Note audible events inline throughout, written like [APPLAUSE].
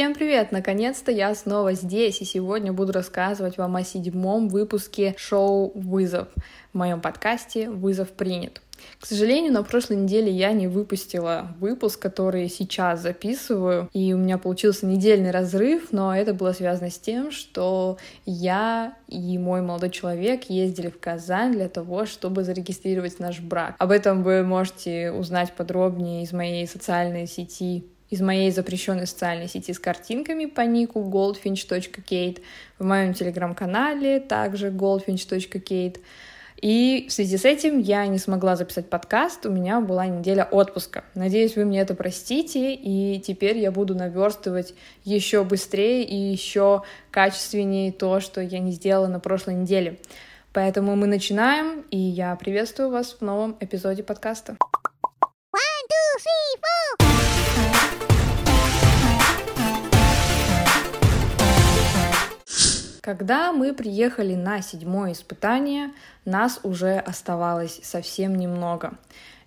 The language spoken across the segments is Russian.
Всем привет! Наконец-то я снова здесь, и сегодня буду рассказывать вам о седьмом выпуске шоу «Вызов» в моем подкасте «Вызов принят». К сожалению, на прошлой неделе я не выпустила выпуск, который сейчас записываю, и у меня получился недельный разрыв, но это было связано с тем, что я и мой молодой человек ездили в Казань для того, чтобы зарегистрировать наш брак. Об этом вы можете узнать подробнее из моей социальной сети из моей запрещенной социальной сети с картинками по нику goldfinch.kate, в моем телеграм-канале также goldfinch.kate. И в связи с этим я не смогла записать подкаст, у меня была неделя отпуска. Надеюсь, вы мне это простите, и теперь я буду наверстывать еще быстрее и еще качественнее то, что я не сделала на прошлой неделе. Поэтому мы начинаем, и я приветствую вас в новом эпизоде подкаста. One, two, three, four. Когда мы приехали на седьмое испытание, нас уже оставалось совсем немного.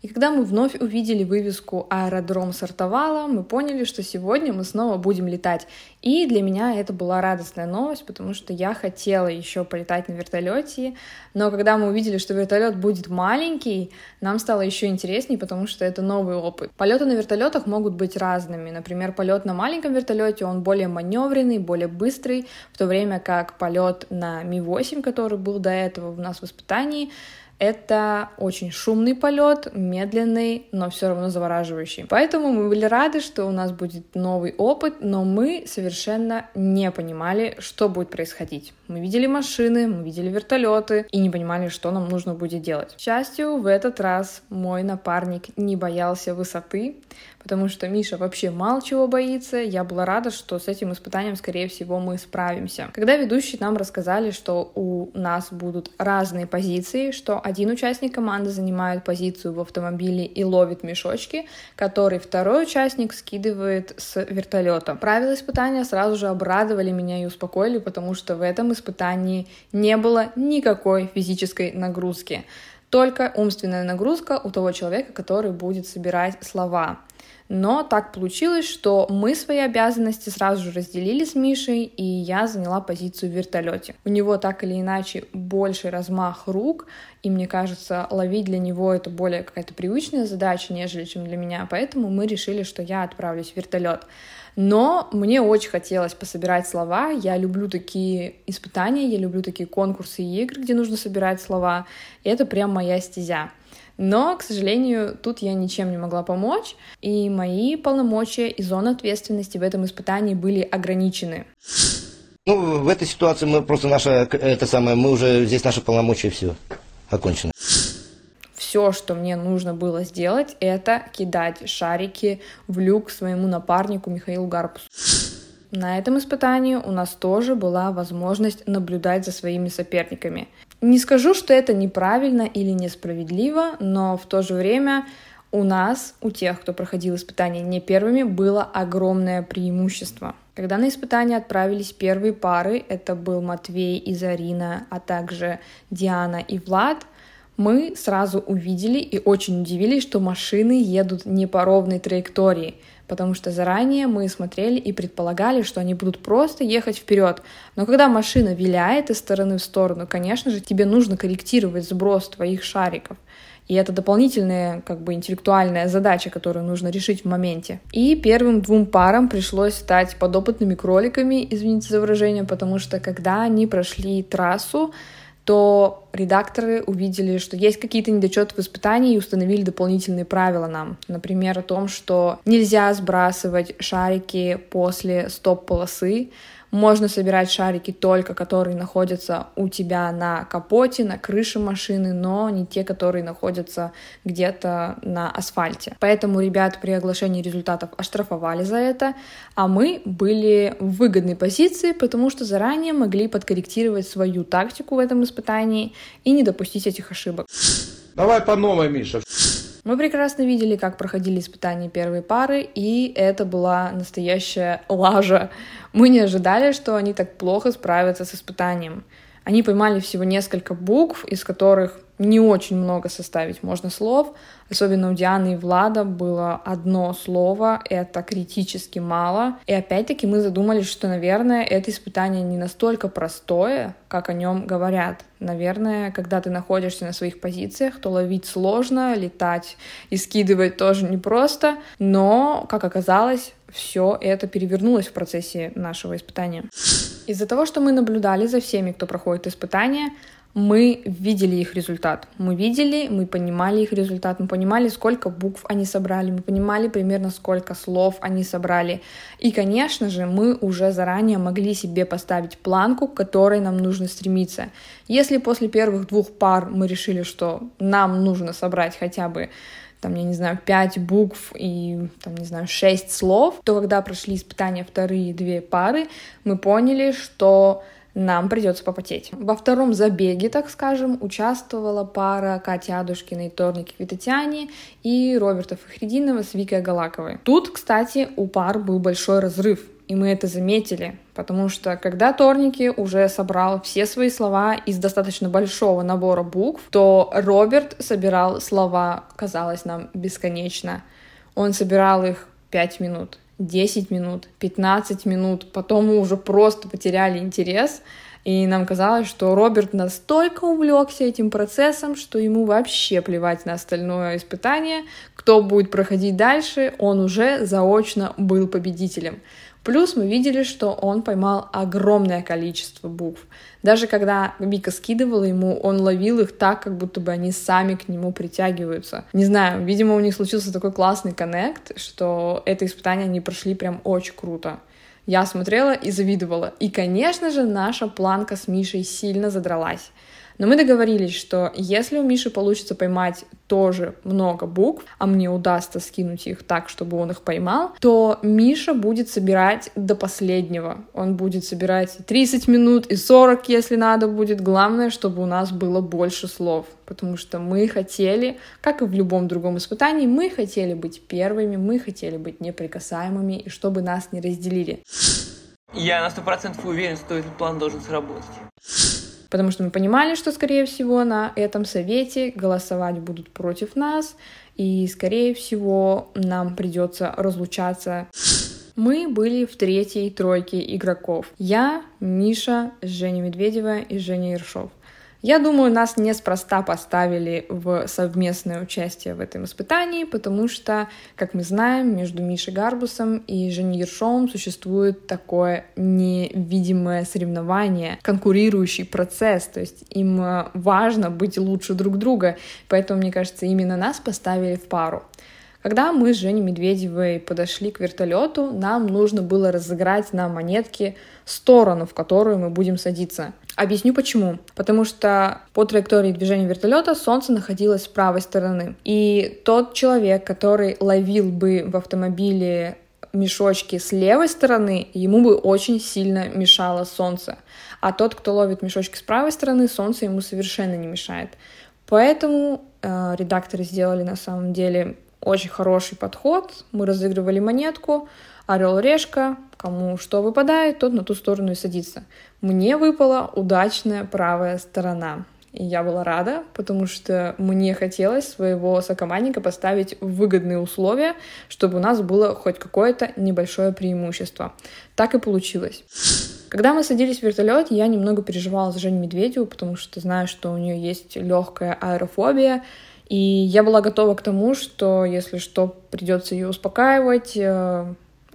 И когда мы вновь увидели вывеску «Аэродром сортовала», мы поняли, что сегодня мы снова будем летать. И для меня это была радостная новость, потому что я хотела еще полетать на вертолете, но когда мы увидели, что вертолет будет маленький, нам стало еще интереснее, потому что это новый опыт. Полеты на вертолетах могут быть разными. Например, полет на маленьком вертолете, он более маневренный, более быстрый, в то время как полет на Ми-8, который был до этого у нас в испытании, это очень шумный полет, медленный, но все равно завораживающий. Поэтому мы были рады, что у нас будет новый опыт, но мы совершенно не понимали, что будет происходить. Мы видели машины, мы видели вертолеты и не понимали, что нам нужно будет делать. К счастью, в этот раз мой напарник не боялся высоты, потому что Миша вообще мало чего боится. Я была рада, что с этим испытанием, скорее всего, мы справимся. Когда ведущие нам рассказали, что у нас будут разные позиции, что один участник команды занимает позицию в автомобиле и ловит мешочки, который второй участник скидывает с вертолета. Правила испытания сразу же обрадовали меня и успокоили, потому что в этом испытании не было никакой физической нагрузки только умственная нагрузка у того человека, который будет собирать слова. Но так получилось, что мы свои обязанности сразу же разделили с Мишей, и я заняла позицию в вертолете. У него так или иначе больше размах рук, и мне кажется, ловить для него это более какая-то привычная задача, нежели чем для меня, поэтому мы решили, что я отправлюсь в вертолет. Но мне очень хотелось пособирать слова. Я люблю такие испытания, я люблю такие конкурсы и игры, где нужно собирать слова. И это прям моя стезя. Но, к сожалению, тут я ничем не могла помочь, и мои полномочия и зона ответственности в этом испытании были ограничены. Ну, в этой ситуации мы просто наша, это самое, мы уже здесь наши полномочия все окончено. Все, что мне нужно было сделать, это кидать шарики в люк своему напарнику Михаилу Гарпусу. На этом испытании у нас тоже была возможность наблюдать за своими соперниками. Не скажу, что это неправильно или несправедливо, но в то же время у нас, у тех, кто проходил испытания не первыми, было огромное преимущество. Когда на испытания отправились первые пары, это был Матвей и Зарина, а также Диана и Влад, мы сразу увидели и очень удивились, что машины едут не по ровной траектории — потому что заранее мы смотрели и предполагали, что они будут просто ехать вперед. Но когда машина виляет из стороны в сторону, конечно же, тебе нужно корректировать сброс твоих шариков. И это дополнительная, как бы, интеллектуальная задача, которую нужно решить в моменте. И первым двум парам пришлось стать подопытными кроликами, извините за выражение, потому что когда они прошли трассу, то редакторы увидели, что есть какие-то недочеты в испытании и установили дополнительные правила нам. Например, о том, что нельзя сбрасывать шарики после стоп-полосы, можно собирать шарики только, которые находятся у тебя на капоте, на крыше машины, но не те, которые находятся где-то на асфальте. Поэтому ребят при оглашении результатов оштрафовали за это, а мы были в выгодной позиции, потому что заранее могли подкорректировать свою тактику в этом испытании и не допустить этих ошибок. Давай по новой, Миша. Мы прекрасно видели, как проходили испытания первой пары, и это была настоящая лажа. Мы не ожидали, что они так плохо справятся с испытанием. Они поймали всего несколько букв, из которых не очень много составить можно слов. Особенно у Дианы и Влада было одно слово, это критически мало. И опять-таки мы задумались, что, наверное, это испытание не настолько простое, как о нем говорят. Наверное, когда ты находишься на своих позициях, то ловить сложно, летать и скидывать тоже непросто. Но, как оказалось, все это перевернулось в процессе нашего испытания. Из-за того, что мы наблюдали за всеми, кто проходит испытания, мы видели их результат. Мы видели, мы понимали их результат, мы понимали, сколько букв они собрали, мы понимали примерно, сколько слов они собрали. И, конечно же, мы уже заранее могли себе поставить планку, к которой нам нужно стремиться. Если после первых двух пар мы решили, что нам нужно собрать хотя бы там, я не знаю, пять букв и, там, не знаю, шесть слов, то когда прошли испытания вторые две пары, мы поняли, что нам придется попотеть. Во втором забеге, так скажем, участвовала пара Кати Адушкиной, Торники Квитатяне и Роберта Фахрединова с Викой Галаковой. Тут, кстати, у пар был большой разрыв, и мы это заметили, потому что когда Торники уже собрал все свои слова из достаточно большого набора букв, то Роберт собирал слова, казалось нам, бесконечно. Он собирал их 5 минут, 10 минут, 15 минут, потом мы уже просто потеряли интерес, и нам казалось, что Роберт настолько увлекся этим процессом, что ему вообще плевать на остальное испытание, кто будет проходить дальше, он уже заочно был победителем. Плюс мы видели, что он поймал огромное количество букв. Даже когда Вика скидывала ему, он ловил их так, как будто бы они сами к нему притягиваются. Не знаю, видимо, у них случился такой классный коннект, что это испытание они прошли прям очень круто. Я смотрела и завидовала. И, конечно же, наша планка с Мишей сильно задралась. Но мы договорились, что если у Миши получится поймать тоже много букв, а мне удастся скинуть их так, чтобы он их поймал, то Миша будет собирать до последнего. Он будет собирать 30 минут и 40, если надо будет. Главное, чтобы у нас было больше слов. Потому что мы хотели, как и в любом другом испытании, мы хотели быть первыми, мы хотели быть неприкасаемыми, и чтобы нас не разделили. Я на сто процентов уверен, что этот план должен сработать потому что мы понимали, что, скорее всего, на этом совете голосовать будут против нас, и, скорее всего, нам придется разлучаться. Мы были в третьей тройке игроков. Я, Миша, Женя Медведева и Женя Ершов. Я думаю, нас неспроста поставили в совместное участие в этом испытании, потому что, как мы знаем, между Мишей Гарбусом и Женей Ершовым существует такое невидимое соревнование, конкурирующий процесс, то есть им э, важно быть лучше друг друга, поэтому, мне кажется, именно нас поставили в пару. Когда мы с Женей Медведевой подошли к вертолету, нам нужно было разыграть на монетке сторону, в которую мы будем садиться. Объясню почему. Потому что по траектории движения вертолета Солнце находилось с правой стороны. И тот человек, который ловил бы в автомобиле мешочки с левой стороны, ему бы очень сильно мешало солнце. А тот, кто ловит мешочки с правой стороны, солнце ему совершенно не мешает. Поэтому э, редакторы сделали на самом деле очень хороший подход. Мы разыгрывали монетку, орел решка, кому что выпадает, тот на ту сторону и садится. Мне выпала удачная правая сторона. И я была рада, потому что мне хотелось своего сокомандника поставить в выгодные условия, чтобы у нас было хоть какое-то небольшое преимущество. Так и получилось. Когда мы садились в вертолет, я немного переживала за Женю Медведеву, потому что знаю, что у нее есть легкая аэрофобия, и я была готова к тому, что если что, придется ее успокаивать.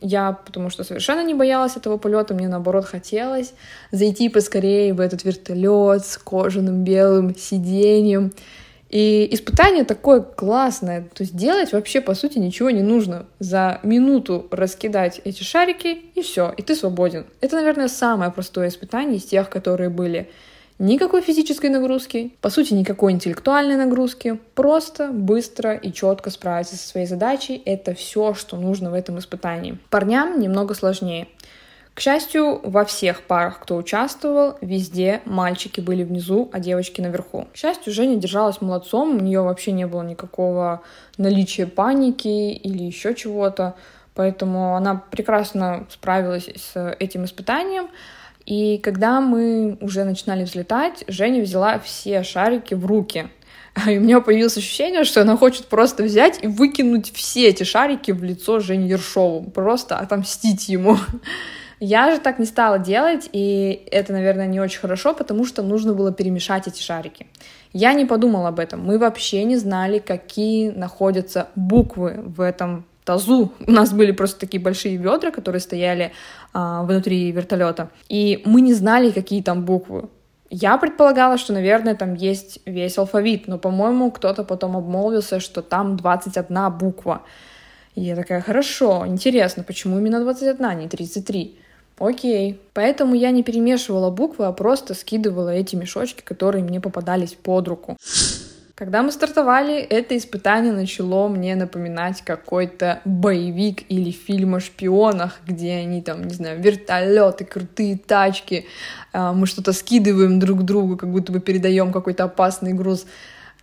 Я, потому что совершенно не боялась этого полета, мне наоборот хотелось зайти поскорее в этот вертолет с кожаным белым сиденьем. И испытание такое классное. То есть делать вообще, по сути, ничего не нужно. За минуту раскидать эти шарики, и все, и ты свободен. Это, наверное, самое простое испытание из тех, которые были. Никакой физической нагрузки, по сути, никакой интеллектуальной нагрузки. Просто, быстро и четко справиться со своей задачей — это все, что нужно в этом испытании. Парням немного сложнее. К счастью, во всех парах, кто участвовал, везде мальчики были внизу, а девочки наверху. К счастью, Женя держалась молодцом, у нее вообще не было никакого наличия паники или еще чего-то, поэтому она прекрасно справилась с этим испытанием. И когда мы уже начинали взлетать, Женя взяла все шарики в руки. [LAUGHS] И у меня появилось ощущение, что она хочет просто взять и выкинуть все эти шарики в лицо Жене Ершову, просто отомстить ему. [LAUGHS] Я же так не стала делать, и это, наверное, не очень хорошо, потому что нужно было перемешать эти шарики. Я не подумала об этом. Мы вообще не знали, какие находятся буквы в этом тазу. У нас были просто такие большие ведра, которые стояли а, внутри вертолета, и мы не знали, какие там буквы. Я предполагала, что, наверное, там есть весь алфавит, но, по-моему, кто-то потом обмолвился, что там 21 буква. И я такая, хорошо, интересно, почему именно 21, а не 33? Окей. Поэтому я не перемешивала буквы, а просто скидывала эти мешочки, которые мне попадались под руку. Когда мы стартовали, это испытание начало мне напоминать какой-то боевик или фильм о шпионах, где они там, не знаю, вертолеты, крутые тачки, а, мы что-то скидываем друг другу, как будто бы передаем какой-то опасный груз.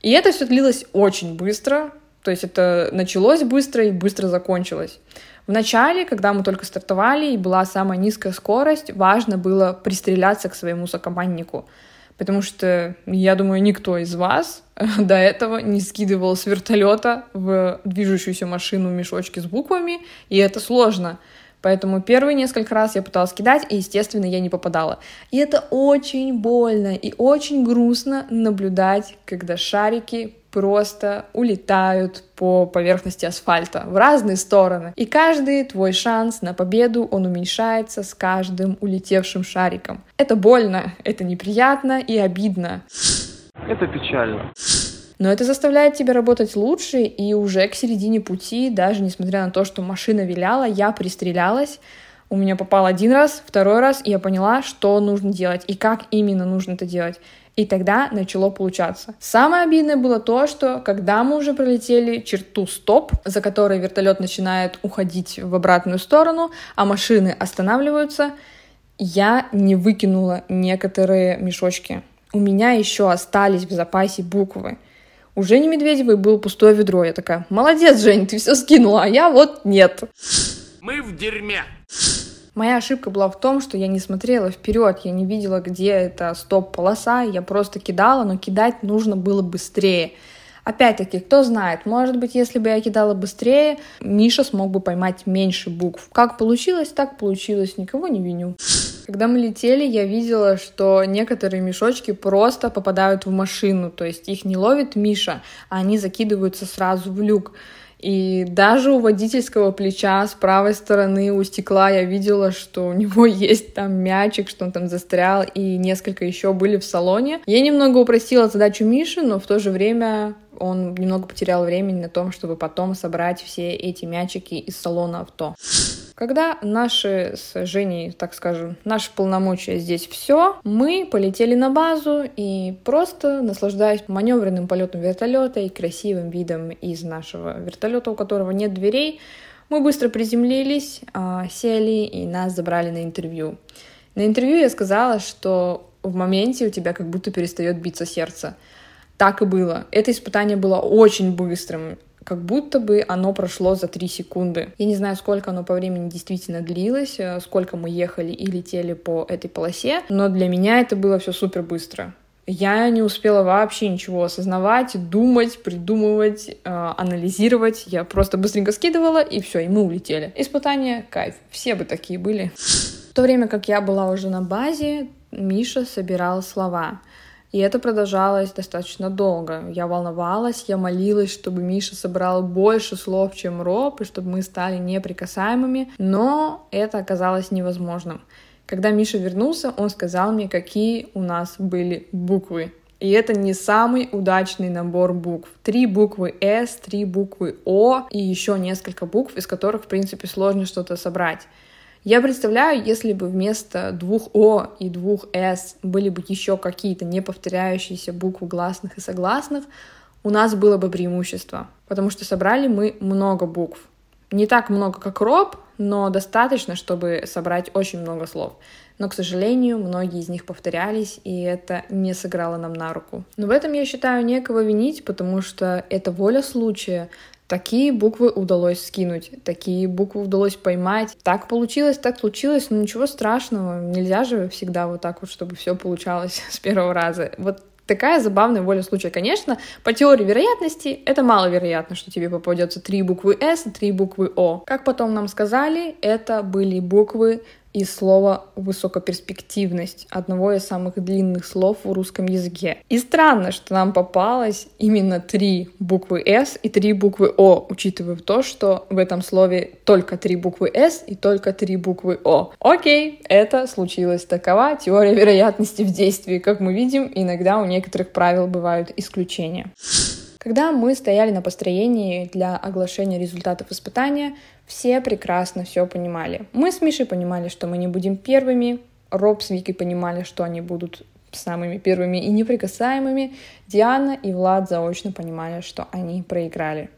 И это все длилось очень быстро, то есть это началось быстро и быстро закончилось. В начале, когда мы только стартовали и была самая низкая скорость, важно было пристреляться к своему сокоманднику — потому что, я думаю, никто из вас [LAUGHS] до этого не скидывал с вертолета в движущуюся машину мешочки с буквами, и это сложно. Поэтому первые несколько раз я пыталась кидать, и, естественно, я не попадала. И это очень больно и очень грустно наблюдать, когда шарики просто улетают по поверхности асфальта в разные стороны. И каждый твой шанс на победу, он уменьшается с каждым улетевшим шариком. Это больно, это неприятно и обидно. Это печально. Но это заставляет тебя работать лучше, и уже к середине пути, даже несмотря на то, что машина виляла, я пристрелялась, у меня попал один раз, второй раз, и я поняла, что нужно делать и как именно нужно это делать. И тогда начало получаться. Самое обидное было то, что когда мы уже пролетели черту стоп, за которой вертолет начинает уходить в обратную сторону, а машины останавливаются, я не выкинула некоторые мешочки. У меня еще остались в запасе буквы. У Жени Медведевой было пустое ведро. Я такая, молодец, Жень, ты все скинула, а я вот нет. Мы в дерьме. Моя ошибка была в том, что я не смотрела вперед, я не видела, где эта стоп-полоса, я просто кидала, но кидать нужно было быстрее. Опять-таки, кто знает, может быть, если бы я кидала быстрее, Миша смог бы поймать меньше букв. Как получилось, так получилось, никого не виню. Когда мы летели, я видела, что некоторые мешочки просто попадают в машину, то есть их не ловит Миша, а они закидываются сразу в люк. И даже у водительского плеча с правой стороны у стекла я видела, что у него [LAUGHS] есть там мячик, что он там застрял, и несколько еще были в салоне. Я немного упростила задачу Миши, но в то же время он немного потерял времени на том, чтобы потом собрать все эти мячики из салона авто. Когда наши с Женей, так скажем, наши полномочия здесь все, мы полетели на базу и просто наслаждаясь маневренным полетом вертолета и красивым видом из нашего вертолета, у которого нет дверей, мы быстро приземлились, а, сели и нас забрали на интервью. На интервью я сказала, что в моменте у тебя как будто перестает биться сердце. Так и было. Это испытание было очень быстрым как будто бы оно прошло за 3 секунды. Я не знаю, сколько оно по времени действительно длилось, э, сколько мы ехали и летели по этой полосе, но для меня это было все супер быстро. Я не успела вообще ничего осознавать, думать, придумывать, э, анализировать. Я просто быстренько скидывала, и все, и мы улетели. Испытание — кайф. Все бы такие были. В то время как я была уже на базе, Миша собирал слова. И это продолжалось достаточно долго. Я волновалась, я молилась, чтобы Миша собрал больше слов, чем Роб, и чтобы мы стали неприкасаемыми, но это оказалось невозможным. Когда Миша вернулся, он сказал мне, какие у нас были буквы. И это не самый удачный набор букв. Три буквы S, три буквы O и еще несколько букв, из которых, в принципе, сложно что-то собрать. Я представляю, если бы вместо двух О и двух С были бы еще какие-то неповторяющиеся буквы гласных и согласных, у нас было бы преимущество, потому что собрали мы много букв. Не так много, как Роб, но достаточно, чтобы собрать очень много слов. Но, к сожалению, многие из них повторялись, и это не сыграло нам на руку. Но в этом я считаю некого винить, потому что это воля случая. Такие буквы удалось скинуть, такие буквы удалось поймать. Так получилось, так случилось, но ничего страшного. Нельзя же всегда вот так вот, чтобы все получалось [LAUGHS] с первого раза. Вот Такая забавная воля случая. Конечно, по теории вероятности это маловероятно, что тебе попадется три буквы S и три буквы O. Как потом нам сказали, это были буквы из слова «высокоперспективность», одного из самых длинных слов в русском языке. И странно, что нам попалось именно три буквы «С» и три буквы «О», учитывая то, что в этом слове только три буквы «С» и только три буквы «О». Окей, это случилось. Такова теория вероятности в действии. Как мы видим, иногда у некоторых правил бывают исключения. Когда мы стояли на построении для оглашения результатов испытания, все прекрасно все понимали. Мы с Мишей понимали, что мы не будем первыми, Роб с Вики понимали, что они будут самыми первыми и неприкасаемыми. Диана и Влад заочно понимали, что они проиграли.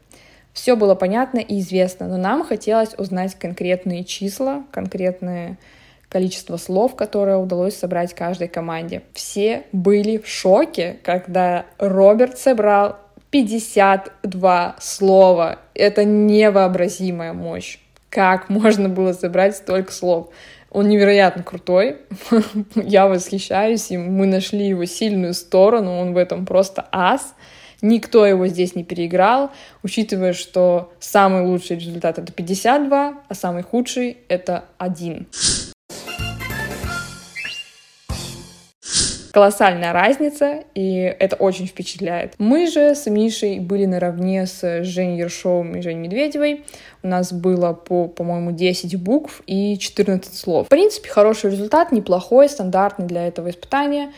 Все было понятно и известно, но нам хотелось узнать конкретные числа, конкретное количество слов, которое удалось собрать каждой команде. Все были в шоке, когда Роберт собрал 52 слова. Это невообразимая мощь. Как можно было собрать столько слов? Он невероятно крутой. [LAUGHS] Я восхищаюсь им. Мы нашли его сильную сторону. Он в этом просто ас. Никто его здесь не переиграл, учитывая, что самый лучший результат это 52, а самый худший это 1. Колоссальная разница, и это очень впечатляет. Мы же с Мишей были наравне с Женей Ершовым и Женей Медведевой. У нас было по, по-моему, 10 букв и 14 слов. В принципе, хороший результат, неплохой, стандартный для этого испытания,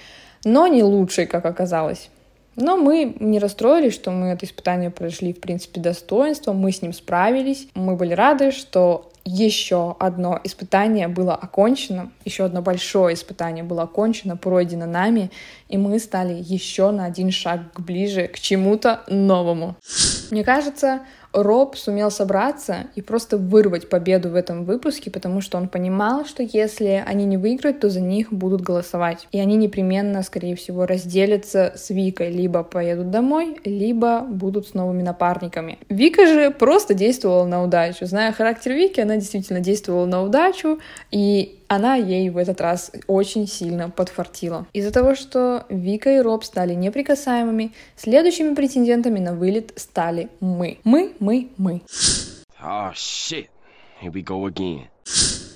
но не лучший, как оказалось. Но мы не расстроились, что мы это испытание прошли, в принципе, достоинством, мы с ним справились. Мы были рады, что еще одно испытание было окончено, еще одно большое испытание было окончено, пройдено нами, и мы стали еще на один шаг ближе к чему-то новому. Мне кажется, Роб сумел собраться и просто вырвать победу в этом выпуске, потому что он понимал, что если они не выиграют, то за них будут голосовать. И они непременно, скорее всего, разделятся с Викой. Либо поедут домой, либо будут с новыми напарниками. Вика же просто действовала на удачу. Зная характер Вики, она действительно действовала на удачу, и она ей в этот раз очень сильно подфартила. Из-за того, что Вика и Роб стали неприкасаемыми, следующими претендентами на вылет стали мы. Мы, мы, мы. Oh, shit. Here we go again.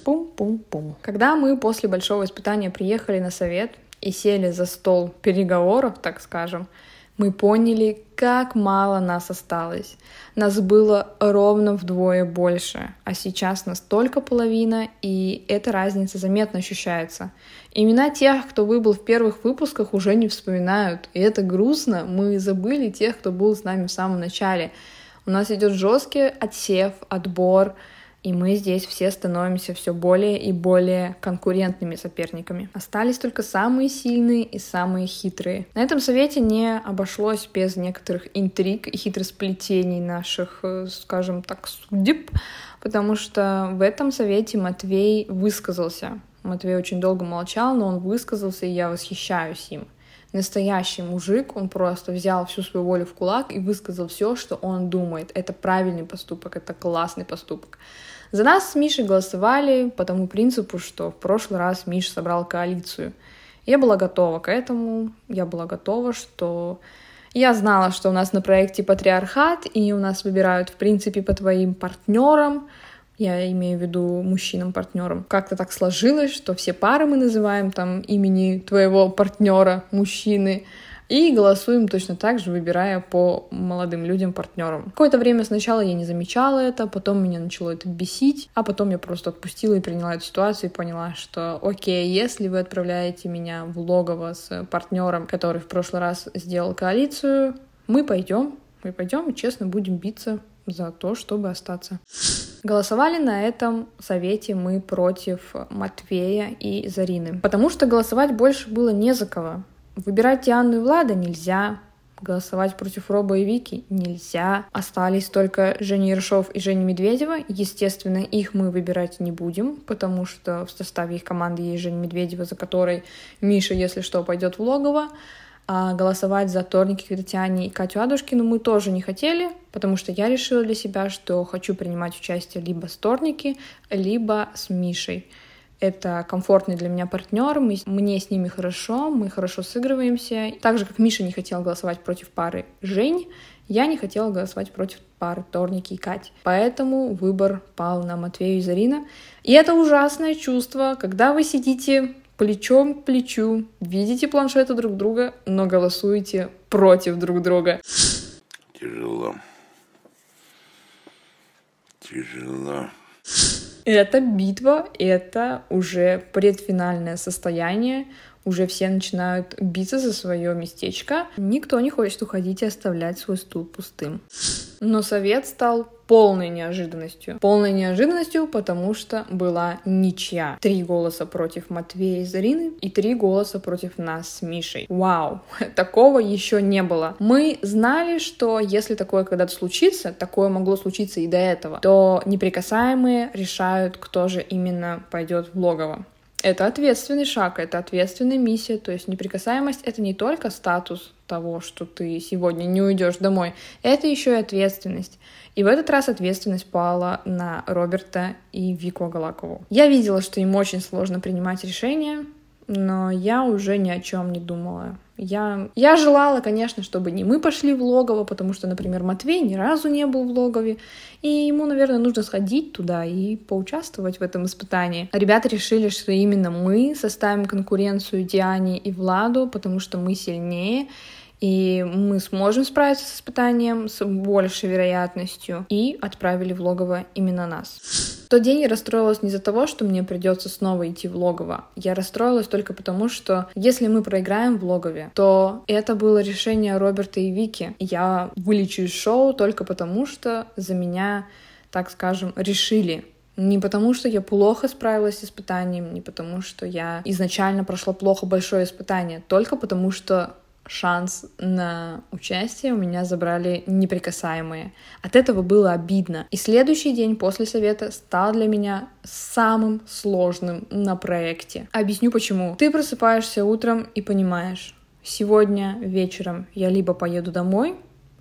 Пум-пум-пум. Когда мы после большого испытания приехали на совет и сели за стол переговоров, так скажем, мы поняли, как мало нас осталось. Нас было ровно вдвое больше, а сейчас нас только половина, и эта разница заметно ощущается. Имена тех, кто выбыл в первых выпусках, уже не вспоминают, и это грустно, мы забыли тех, кто был с нами в самом начале. У нас идет жесткий отсев, отбор, и мы здесь все становимся все более и более конкурентными соперниками. Остались только самые сильные и самые хитрые. На этом совете не обошлось без некоторых интриг и хитросплетений наших, э, скажем так, судеб, потому что в этом совете Матвей высказался. Матвей очень долго молчал, но он высказался, и я восхищаюсь им настоящий мужик, он просто взял всю свою волю в кулак и высказал все, что он думает. Это правильный поступок, это классный поступок. За нас с Мишей голосовали по тому принципу, что в прошлый раз Миша собрал коалицию. Я была готова к этому, я была готова, что я знала, что у нас на проекте патриархат, и у нас выбирают, в принципе, по твоим партнерам, я имею в виду мужчинам-партнерам. Как-то так сложилось, что все пары мы называем там имени твоего партнера, мужчины, и голосуем точно так же, выбирая по молодым людям партнерам. Какое-то время сначала я не замечала это, потом меня начало это бесить, а потом я просто отпустила и приняла эту ситуацию и поняла, что окей, если вы отправляете меня в логово с партнером, который в прошлый раз сделал коалицию, мы пойдем, мы пойдем и честно будем биться за то, чтобы остаться. Голосовали на этом совете мы против Матвея и Зарины, потому что голосовать больше было не за кого. Выбирать Диану и Влада нельзя, голосовать против Роба и Вики нельзя. Остались только Женя Ершов и Женя Медведева. Естественно, их мы выбирать не будем, потому что в составе их команды есть Женя Медведева, за которой Миша, если что, пойдет в логово. А голосовать за Торники Татьяне и Катю Адушкину мы тоже не хотели, потому что я решила для себя, что хочу принимать участие либо с Торники, либо с Мишей. Это комфортный для меня партнер, мы, мне с ними хорошо, мы хорошо сыгрываемся. Так же, как Миша не хотел голосовать против пары Жень, я не хотела голосовать против пары Торники и Кати. Поэтому выбор пал на Матвею и Зарина. И это ужасное чувство, когда вы сидите плечом к плечу, видите планшеты друг друга, но голосуете против друг друга. Тяжело. Тяжело. Это битва, это уже предфинальное состояние, уже все начинают биться за свое местечко. Никто не хочет уходить и оставлять свой стул пустым. Но совет стал полной неожиданностью. Полной неожиданностью, потому что была ничья. Три голоса против Матвея и Зарины и три голоса против нас с Мишей. Вау, [LAUGHS] такого еще не было. Мы знали, что если такое когда-то случится, такое могло случиться и до этого, то неприкасаемые решают, кто же именно пойдет в логово. Это ответственный шаг, это ответственная миссия. То есть неприкасаемость — это не только статус того, что ты сегодня не уйдешь домой, это еще и ответственность. И в этот раз ответственность пала на Роберта и Вику Агалакову. Я видела, что им очень сложно принимать решения, но я уже ни о чем не думала. Я, я желала, конечно, чтобы не мы пошли в логово, потому что, например, Матвей ни разу не был в логове, и ему, наверное, нужно сходить туда и поучаствовать в этом испытании. Ребята решили, что именно мы составим конкуренцию Диане и Владу, потому что мы сильнее, и мы сможем справиться с испытанием с большей вероятностью, и отправили в логово именно нас. В тот день я расстроилась не из-за того, что мне придется снова идти в логово. Я расстроилась только потому, что если мы проиграем в логове, то это было решение Роберта и Вики. Я вылечу из шоу только потому, что за меня, так скажем, решили не потому, что я плохо справилась с испытанием, не потому, что я изначально прошла плохо большое испытание, только потому, что шанс на участие у меня забрали неприкасаемые. От этого было обидно. И следующий день после совета стал для меня самым сложным на проекте. Объясню почему. Ты просыпаешься утром и понимаешь, сегодня вечером я либо поеду домой,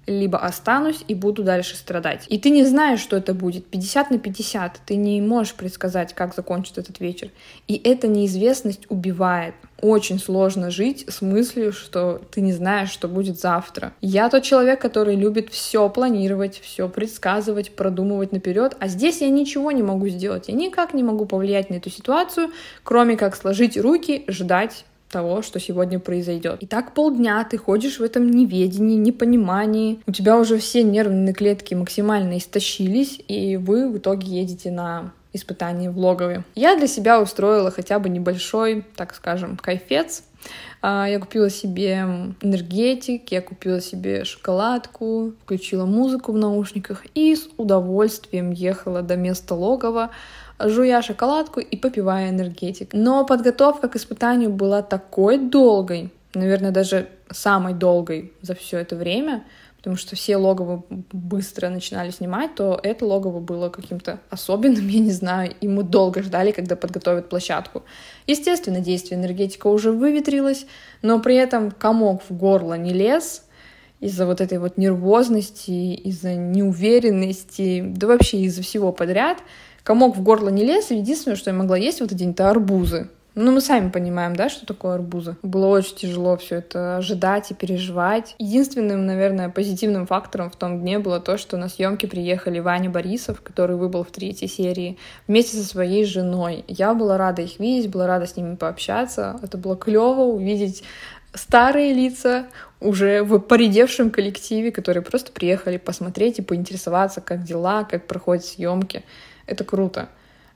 либо останусь и буду дальше страдать. И ты не знаешь, что это будет. 50 на 50. Ты не можешь предсказать, как закончится этот вечер. И эта неизвестность убивает. Очень сложно жить с мыслью, что ты не знаешь, что будет завтра. Я тот человек, который любит все планировать, все предсказывать, продумывать наперед, а здесь я ничего не могу сделать. Я никак не могу повлиять на эту ситуацию, кроме как сложить руки, ждать того, что сегодня произойдет. И так полдня ты ходишь в этом неведении, непонимании. У тебя уже все нервные клетки максимально истощились, и вы в итоге едете на испытание в логове. Я для себя устроила хотя бы небольшой, так скажем, кайфец. А, я купила себе энергетик, я купила себе шоколадку, включила музыку в наушниках и с удовольствием ехала до места логова, жуя шоколадку и попивая энергетик. Но подготовка к испытанию была такой долгой, наверное, даже самой долгой за все это время, потому что все логово быстро начинали снимать, то это логово было каким-то особенным, [LAUGHS] я не знаю, и мы долго ждали, когда подготовят площадку. Естественно, действие энергетика уже выветрилось, но при этом комок в горло не лез, из-за вот этой вот нервозности, из-за неуверенности, да вообще из-за всего подряд — комок в горло не лез, единственное, что я могла есть в этот день, это арбузы. Ну, мы сами понимаем, да, что такое арбузы. Было очень тяжело все это ожидать и переживать. Единственным, наверное, позитивным фактором в том дне было то, что на съемки приехали Ваня Борисов, который выбыл в третьей серии, вместе со своей женой. Я была рада их видеть, была рада с ними пообщаться. Это было клево увидеть старые лица уже в поредевшем коллективе, которые просто приехали посмотреть и поинтересоваться, как дела, как проходят съемки. Это круто.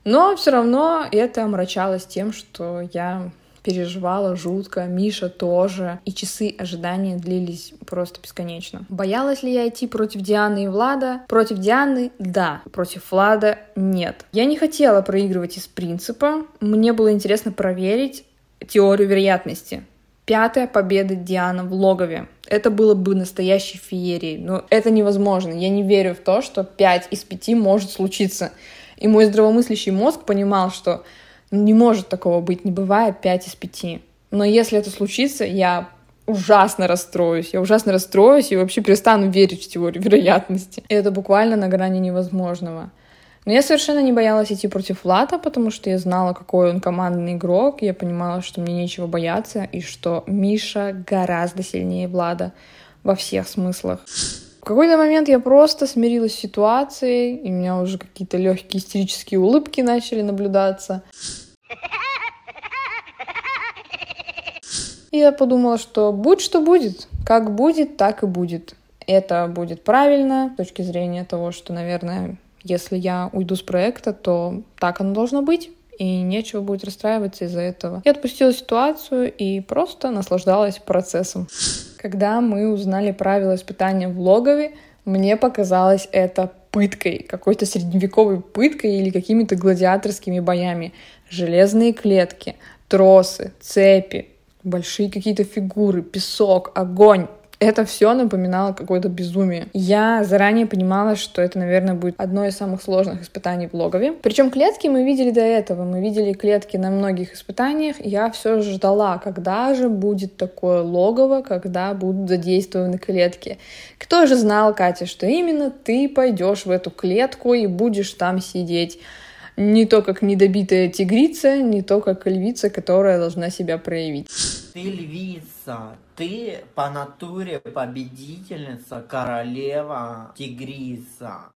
Но все равно это омрачалось тем, что я переживала жутко, Миша тоже, и часы ожидания длились просто бесконечно. Боялась ли я идти против Дианы и Влада? Против Дианы — да, против Влада — нет. Я не хотела проигрывать из принципа, мне было интересно проверить теорию вероятности. Пятая победа Дианы в логове. Это было бы настоящей феерией, но это невозможно. Я не верю в то, что 5 из 5 может случиться. И мой здравомыслящий мозг понимал, что не может такого быть, не бывает 5 из 5. Но если это случится, я ужасно расстроюсь. Я ужасно расстроюсь и вообще перестану верить в теорию вероятности. И это буквально на грани невозможного. Но я совершенно не боялась идти против Влада, потому что я знала, какой он командный игрок, я понимала, что мне нечего бояться, и что Миша гораздо сильнее Влада во всех смыслах. В какой-то момент я просто смирилась с ситуацией, и у меня уже какие-то легкие истерические улыбки начали наблюдаться. И я подумала, что будь что будет, как будет, так и будет. Это будет правильно с точки зрения того, что, наверное, если я уйду с проекта, то так оно должно быть и нечего будет расстраиваться из-за этого. Я отпустила ситуацию и просто наслаждалась процессом. Когда мы узнали правила испытания в логове, мне показалось это пыткой, какой-то средневековой пыткой или какими-то гладиаторскими боями. Железные клетки, тросы, цепи, большие какие-то фигуры, песок, огонь, это все напоминало какое-то безумие. Я заранее понимала, что это, наверное, будет одно из самых сложных испытаний в логове. Причем клетки мы видели до этого. Мы видели клетки на многих испытаниях. Я все ждала, когда же будет такое логово, когда будут задействованы клетки. Кто же знал, Катя, что именно ты пойдешь в эту клетку и будешь там сидеть? Не то, как недобитая тигрица, не то, как львица, которая должна себя проявить. Ты львица, ты по натуре победительница, королева, тигрица.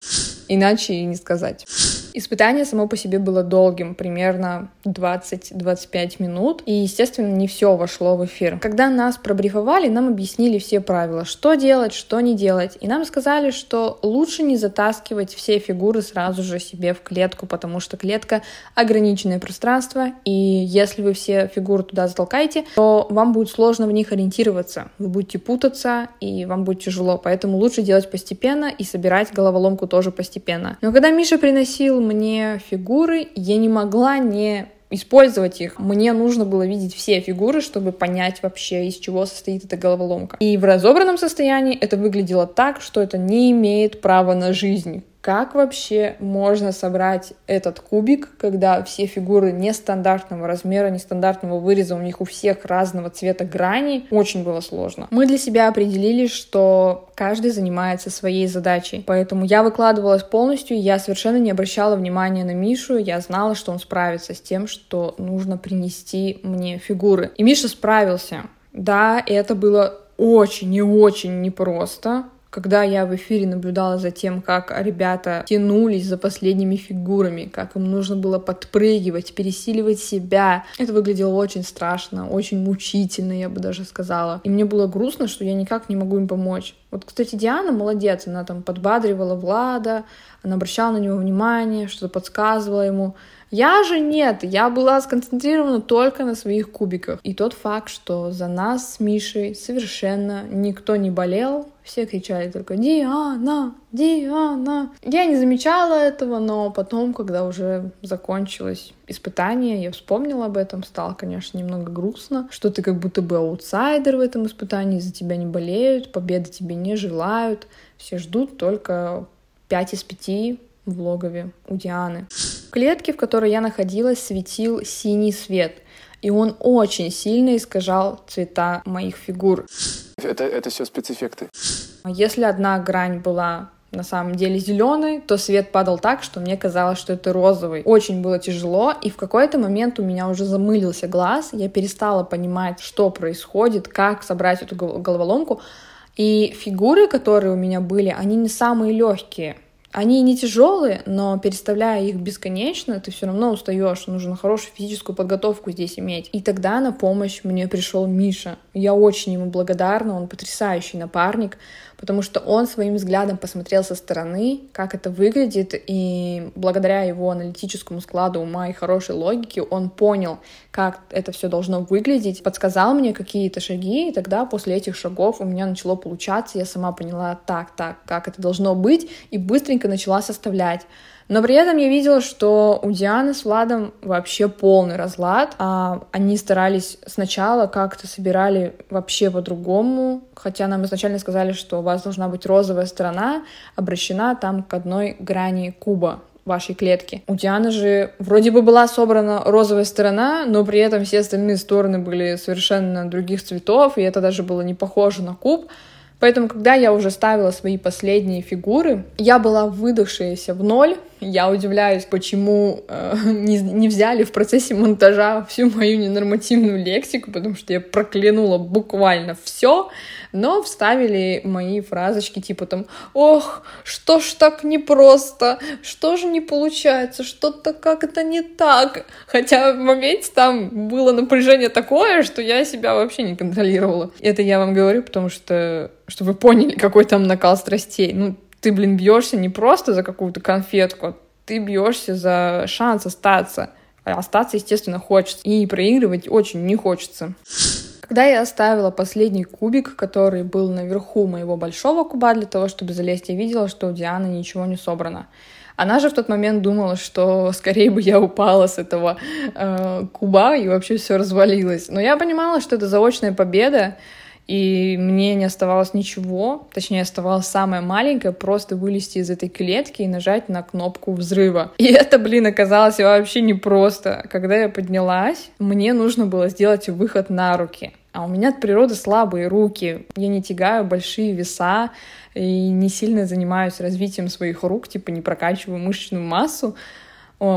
Иначе и не сказать. Испытание само по себе было долгим, примерно 20-25 минут, и, естественно, не все вошло в эфир. Когда нас пробрифовали, нам объяснили все правила, что делать, что не делать, и нам сказали, что лучше не затаскивать все фигуры сразу же себе в клетку, потому что клетка — ограниченное пространство, и если вы все фигуры туда затолкаете, то вам будет сложно в них ориентироваться, вы будете путаться, и вам будет тяжело, поэтому лучше делать постепенно и собирать головоломку тоже постепенно. Но когда Миша приносил мне фигуры, я не могла не использовать их. Мне нужно было видеть все фигуры, чтобы понять вообще, из чего состоит эта головоломка. И в разобранном состоянии это выглядело так, что это не имеет права на жизнь. Как вообще можно собрать этот кубик, когда все фигуры нестандартного размера, нестандартного выреза, у них у всех разного цвета грани? Очень было сложно. Мы для себя определили, что каждый занимается своей задачей. Поэтому я выкладывалась полностью, я совершенно не обращала внимания на Мишу, я знала, что он справится с тем, что нужно принести мне фигуры. И Миша справился. Да, это было очень и очень непросто когда я в эфире наблюдала за тем, как ребята тянулись за последними фигурами, как им нужно было подпрыгивать, пересиливать себя, это выглядело очень страшно, очень мучительно, я бы даже сказала. И мне было грустно, что я никак не могу им помочь. Вот, кстати, Диана молодец, она там подбадривала Влада, она обращала на него внимание, что-то подсказывала ему. Я же нет, я была сконцентрирована только на своих кубиках. И тот факт, что за нас с Мишей совершенно никто не болел, все кричали только «Диана! Диана!». Я не замечала этого, но потом, когда уже закончилось испытание, я вспомнила об этом, стало, конечно, немного грустно, что ты как будто бы аутсайдер в этом испытании, за тебя не болеют, победы тебе не желают, все ждут только 5 из 5 в логове у Дианы. В клетке, в которой я находилась, светил синий свет, и он очень сильно искажал цвета моих фигур. Это, это все спецэффекты. Если одна грань была на самом деле зеленый, то свет падал так, что мне казалось, что это розовый. Очень было тяжело, и в какой-то момент у меня уже замылился глаз, я перестала понимать, что происходит, как собрать эту головоломку, и фигуры, которые у меня были, они не самые легкие. Они не тяжелые, но переставляя их бесконечно, ты все равно устаешь. Нужно хорошую физическую подготовку здесь иметь. И тогда на помощь мне пришел Миша. Я очень ему благодарна, он потрясающий напарник потому что он своим взглядом посмотрел со стороны, как это выглядит, и благодаря его аналитическому складу ума и хорошей логике он понял, как это все должно выглядеть, подсказал мне какие-то шаги, и тогда после этих шагов у меня начало получаться, я сама поняла так, так, как это должно быть, и быстренько начала составлять. Но при этом я видела, что у Дианы с Владом вообще полный разлад. А они старались сначала как-то собирали вообще по-другому, хотя нам изначально сказали, что у вас должна быть розовая сторона, обращена там к одной грани куба вашей клетки. У Дианы же вроде бы была собрана розовая сторона, но при этом все остальные стороны были совершенно других цветов, и это даже было не похоже на куб. Поэтому, когда я уже ставила свои последние фигуры, я была выдохшаяся в ноль, Я удивляюсь, почему э, [LAUGHS] не, не взяли в процессе монтажа всю мою ненормативную лексику, потому что я проклянула буквально все, но вставили мои фразочки типа там «Ох, что ж так непросто, что же не получается, что-то как-то не так». Хотя в моменте там было напряжение такое, что я себя вообще не контролировала. Это я вам говорю, потому что, чтобы вы поняли, какой там накал страстей. Ну, ты, блин, бьешься не просто за какую-то конфетку, ты бьешься за шанс остаться. А остаться, естественно, хочется. И проигрывать очень не хочется. Когда я оставила последний кубик, который был наверху моего большого куба для того, чтобы залезть, я видела, что у Дианы ничего не собрано. Она же в тот момент думала, что [LAUGHS] скорее бы я упала с этого э, куба и вообще все развалилось. Но я понимала, что это заочная победа, и мне не оставалось ничего, точнее оставалось самое маленькое, просто вылезти из этой клетки и нажать на кнопку взрыва. И это, блин, оказалось вообще непросто. Когда я поднялась, мне нужно было сделать выход на руки. А у меня от природы слабые руки. Я не тягаю большие веса и не сильно занимаюсь развитием своих рук, типа не прокачиваю мышечную массу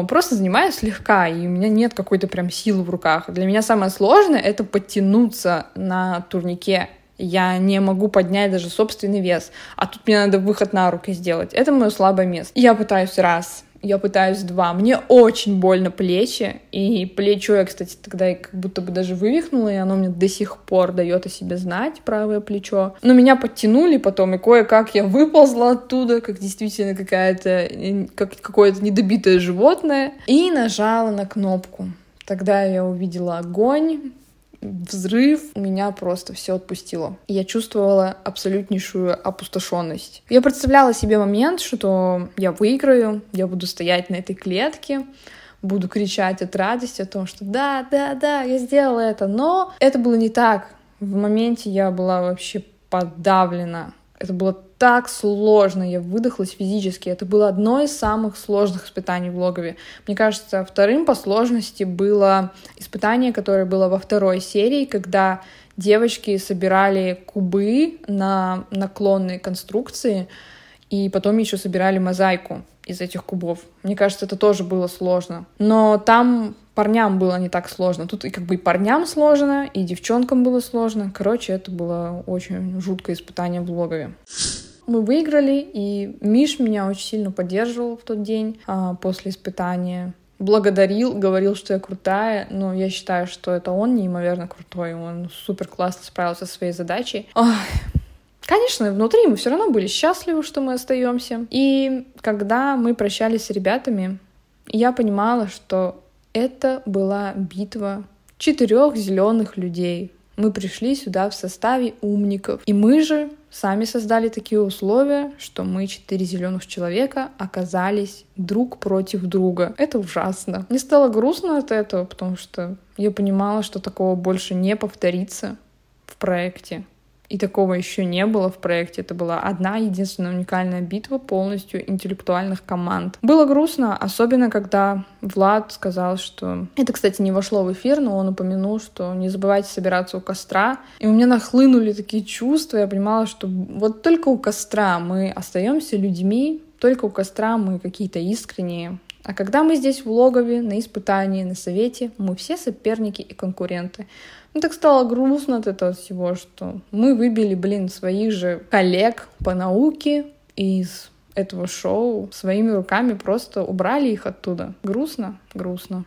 просто занимаюсь слегка, и у меня нет какой-то прям силы в руках. Для меня самое сложное — это подтянуться на турнике. Я не могу поднять даже собственный вес, а тут мне надо выход на руки сделать. Это мое слабое место. Я пытаюсь раз, я пытаюсь два. Мне очень больно плечи, и плечо я, кстати, тогда как будто бы даже вывихнула, и оно мне до сих пор дает о себе знать, правое плечо. Но меня подтянули потом, и кое-как я выползла оттуда, как действительно какая-то, как какое-то недобитое животное, и нажала на кнопку. Тогда я увидела огонь, взрыв, меня просто все отпустило. Я чувствовала абсолютнейшую опустошенность. Я представляла себе момент, что я выиграю, я буду стоять на этой клетке, буду кричать от радости о том, что да, да, да, я сделала это. Но это было не так. В моменте я была вообще подавлена. Это было так сложно, я выдохлась физически. Это было одно из самых сложных испытаний в логове. Мне кажется, вторым по сложности было испытание, которое было во второй серии, когда девочки собирали кубы на наклонные конструкции, и потом еще собирали мозаику из этих кубов. Мне кажется, это тоже было сложно. Но там парням было не так сложно. Тут и как бы и парням сложно, и девчонкам было сложно. Короче, это было очень жуткое испытание в логове. Мы выиграли, и Миш меня очень сильно поддерживал в тот день а, после испытания. Благодарил, говорил, что я крутая, но я считаю, что это он неимоверно крутой, он супер классно справился со своей задачей. Ой, Конечно, внутри мы все равно были счастливы, что мы остаемся. И когда мы прощались с ребятами, я понимала, что это была битва четырех зеленых людей. Мы пришли сюда в составе умников. И мы же сами создали такие условия, что мы, четыре зеленых человека, оказались друг против друга. Это ужасно. Мне стало грустно от этого, потому что я понимала, что такого больше не повторится в проекте. И такого еще не было в проекте. Это была одна единственная уникальная битва полностью интеллектуальных команд. Было грустно, особенно когда Влад сказал, что... Это, кстати, не вошло в эфир, но он упомянул, что не забывайте собираться у костра. И у меня нахлынули такие чувства. Я понимала, что вот только у костра мы остаемся людьми, только у костра мы какие-то искренние, а когда мы здесь в логове, на испытании, на совете, мы все соперники и конкуренты. Ну так стало грустно от этого всего, что мы выбили, блин, своих же коллег по науке из этого шоу своими руками просто убрали их оттуда. Грустно, грустно.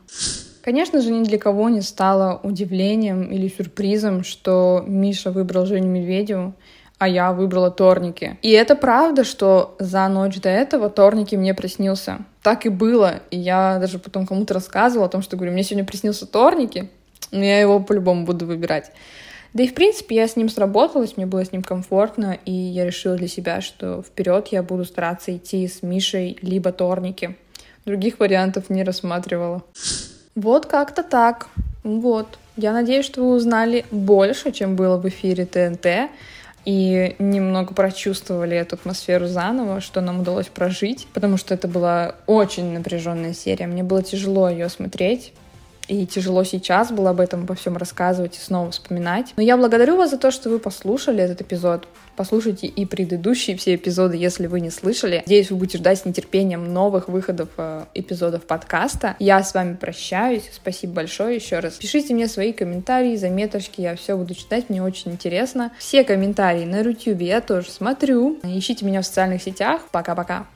Конечно же, ни для кого не стало удивлением или сюрпризом, что Миша выбрал Женю Медведеву, а я выбрала Торники. И это правда, что за ночь до этого Торники мне приснился. Так и было. И я даже потом кому-то рассказывала о том, что говорю, мне сегодня приснился Торники, но я его по-любому буду выбирать. Да и, в принципе, я с ним сработалась, мне было с ним комфортно, и я решила для себя, что вперед я буду стараться идти с Мишей либо Торники. Других вариантов не рассматривала. Вот как-то так. Вот. Я надеюсь, что вы узнали больше, чем было в эфире ТНТ, и немного прочувствовали эту атмосферу заново, что нам удалось прожить, потому что это была очень напряженная серия. Мне было тяжело ее смотреть, и тяжело сейчас было об этом, обо всем рассказывать и снова вспоминать. Но я благодарю вас за то, что вы послушали этот эпизод. Послушайте и предыдущие все эпизоды, если вы не слышали. Надеюсь, вы будете ждать с нетерпением новых выходов э, эпизодов подкаста. Я с вами прощаюсь. Спасибо большое еще раз. Пишите мне свои комментарии, заметочки. Я все буду читать, мне очень интересно. Все комментарии на YouTube я тоже смотрю. Ищите меня в социальных сетях. Пока-пока.